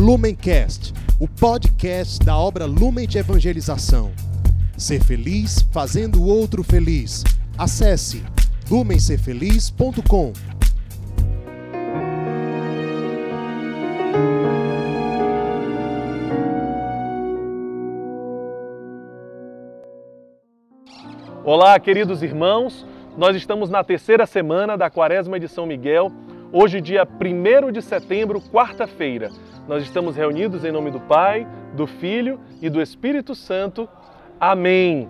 Lumencast, o podcast da obra Lumen de Evangelização. Ser feliz fazendo o outro feliz. Acesse lumencerfeliz.com. Olá, queridos irmãos. Nós estamos na terceira semana da Quaresma de São Miguel. Hoje, dia 1 de setembro, quarta-feira. Nós estamos reunidos em nome do Pai, do Filho e do Espírito Santo. Amém.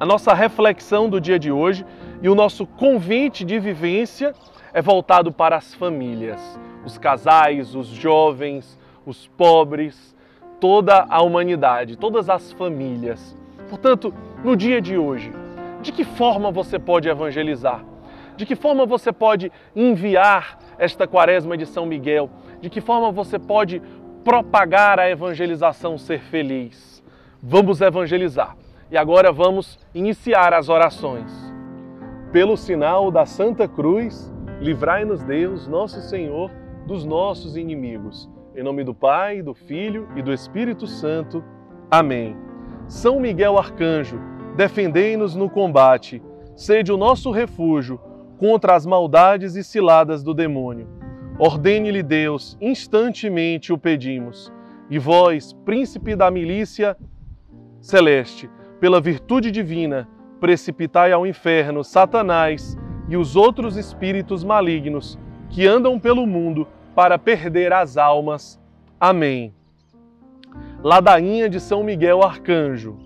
A nossa reflexão do dia de hoje e o nosso convite de vivência é voltado para as famílias, os casais, os jovens, os pobres, toda a humanidade, todas as famílias. Portanto, no dia de hoje, de que forma você pode evangelizar? De que forma você pode enviar esta quaresma de São Miguel? De que forma você pode propagar a evangelização ser feliz? Vamos evangelizar. E agora vamos iniciar as orações. Pelo sinal da Santa Cruz, livrai-nos Deus, nosso Senhor, dos nossos inimigos. Em nome do Pai, do Filho e do Espírito Santo. Amém. São Miguel Arcanjo, defendei-nos no combate, sede o nosso refúgio contra as maldades e ciladas do demônio. Ordene-lhe Deus, instantemente o pedimos. E vós, príncipe da milícia celeste, pela virtude divina, precipitai ao inferno Satanás e os outros espíritos malignos que andam pelo mundo para perder as almas. Amém. Ladainha de São Miguel Arcanjo.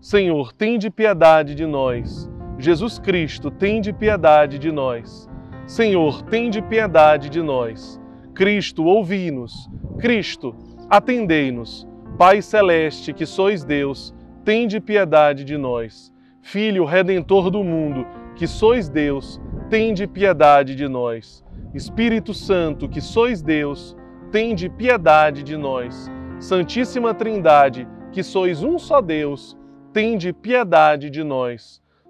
Senhor, tende piedade de nós. Jesus Cristo, tende piedade de nós. Senhor, tende piedade de nós. Cristo, ouvi-nos. Cristo, atendei-nos. Pai celeste, que sois Deus, tende piedade de nós. Filho redentor do mundo, que sois Deus, tende piedade de nós. Espírito Santo, que sois Deus, tende piedade de nós. Santíssima Trindade, que sois um só Deus, tende piedade de nós.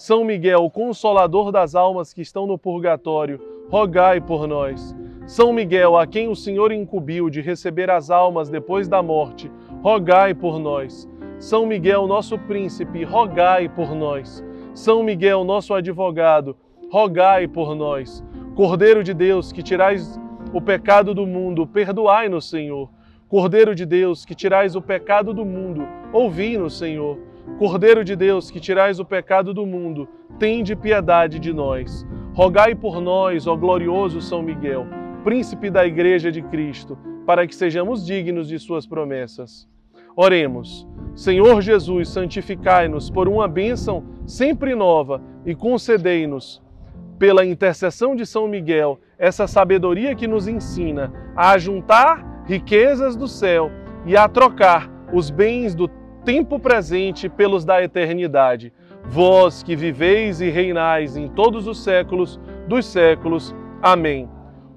São Miguel, consolador das almas que estão no purgatório, rogai por nós. São Miguel, a quem o Senhor incumbiu de receber as almas depois da morte, rogai por nós. São Miguel, nosso príncipe, rogai por nós. São Miguel, nosso advogado, rogai por nós. Cordeiro de Deus, que tirais o pecado do mundo, perdoai-nos, Senhor. Cordeiro de Deus, que tirais o pecado do mundo, ouvi-nos, Senhor. Cordeiro de Deus, que tirais o pecado do mundo, tende piedade de nós. Rogai por nós, ó glorioso São Miguel, príncipe da Igreja de Cristo, para que sejamos dignos de suas promessas. Oremos. Senhor Jesus, santificai-nos por uma bênção sempre nova e concedei-nos, pela intercessão de São Miguel, essa sabedoria que nos ensina a juntar riquezas do céu e a trocar os bens do tempo presente pelos da eternidade. Vós que viveis e reinais em todos os séculos dos séculos. Amém.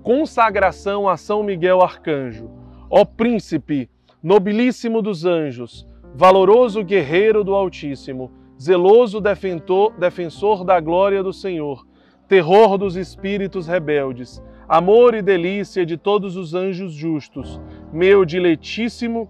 Consagração a São Miguel Arcanjo. Ó príncipe, nobilíssimo dos anjos, valoroso guerreiro do Altíssimo, zeloso defensor, defensor da glória do Senhor, terror dos espíritos rebeldes, amor e delícia de todos os anjos justos, meu diletíssimo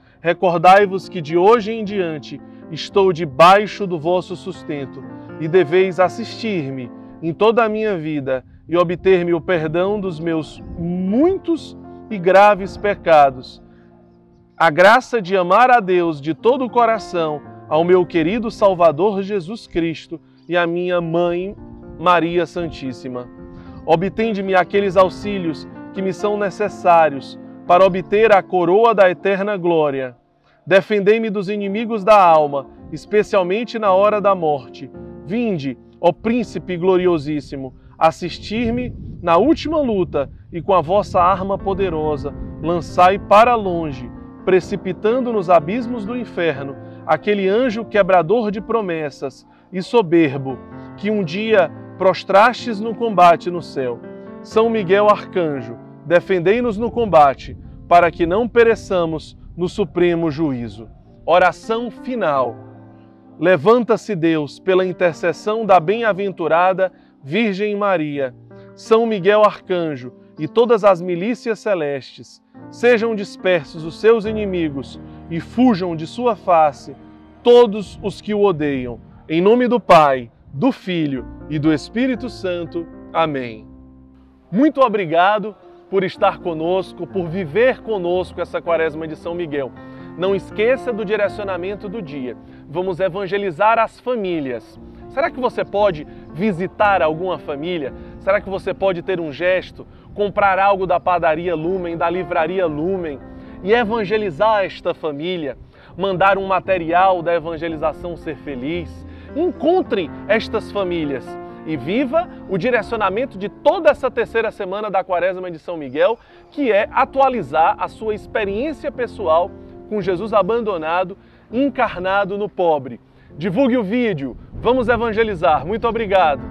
Recordai-vos que de hoje em diante estou debaixo do vosso sustento e deveis assistir-me em toda a minha vida e obter-me o perdão dos meus muitos e graves pecados a graça de amar a Deus de todo o coração, ao meu querido Salvador Jesus Cristo e à minha mãe Maria Santíssima. Obtende-me aqueles auxílios que me são necessários para obter a coroa da eterna glória. Defendei-me dos inimigos da alma, especialmente na hora da morte. Vinde, ó Príncipe gloriosíssimo, assistir-me na última luta e com a vossa arma poderosa, lançai para longe precipitando nos abismos do inferno aquele anjo quebrador de promessas e soberbo que um dia prostrastes no combate no céu. São Miguel Arcanjo, defendei-nos no combate, para que não pereçamos no supremo juízo. Oração final. Levanta-se Deus pela intercessão da bem-aventurada Virgem Maria, São Miguel Arcanjo e todas as milícias celestes Sejam dispersos os seus inimigos e fujam de sua face todos os que o odeiam. Em nome do Pai, do Filho e do Espírito Santo. Amém. Muito obrigado por estar conosco, por viver conosco essa quaresma de São Miguel. Não esqueça do direcionamento do dia. Vamos evangelizar as famílias. Será que você pode visitar alguma família? Será que você pode ter um gesto, comprar algo da padaria Lumen, da livraria Lumen e evangelizar esta família, mandar um material da evangelização Ser Feliz. Encontre estas famílias e viva o direcionamento de toda essa terceira semana da Quaresma de São Miguel, que é atualizar a sua experiência pessoal com Jesus abandonado, encarnado no pobre. Divulgue o vídeo, vamos evangelizar. Muito obrigado.